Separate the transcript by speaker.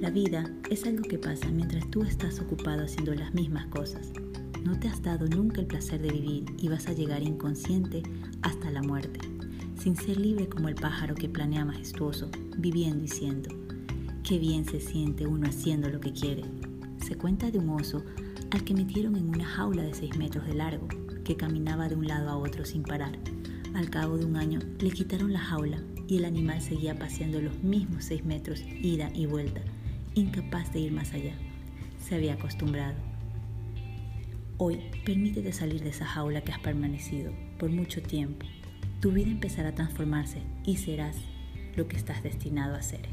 Speaker 1: La vida es algo que pasa mientras tú estás ocupado haciendo las mismas cosas. No te has dado nunca el placer de vivir y vas a llegar inconsciente hasta la muerte, sin ser libre como el pájaro que planea majestuoso, viviendo y siendo. Qué bien se siente uno haciendo lo que quiere. Se cuenta de un oso al que metieron en una jaula de 6 metros de largo, que caminaba de un lado a otro sin parar. Al cabo de un año le quitaron la jaula y el animal seguía paseando los mismos 6 metros ida y vuelta, incapaz de ir más allá. Se había acostumbrado. Hoy permítete salir de esa jaula que has permanecido por mucho tiempo. Tu vida empezará a transformarse y serás lo que estás destinado a ser.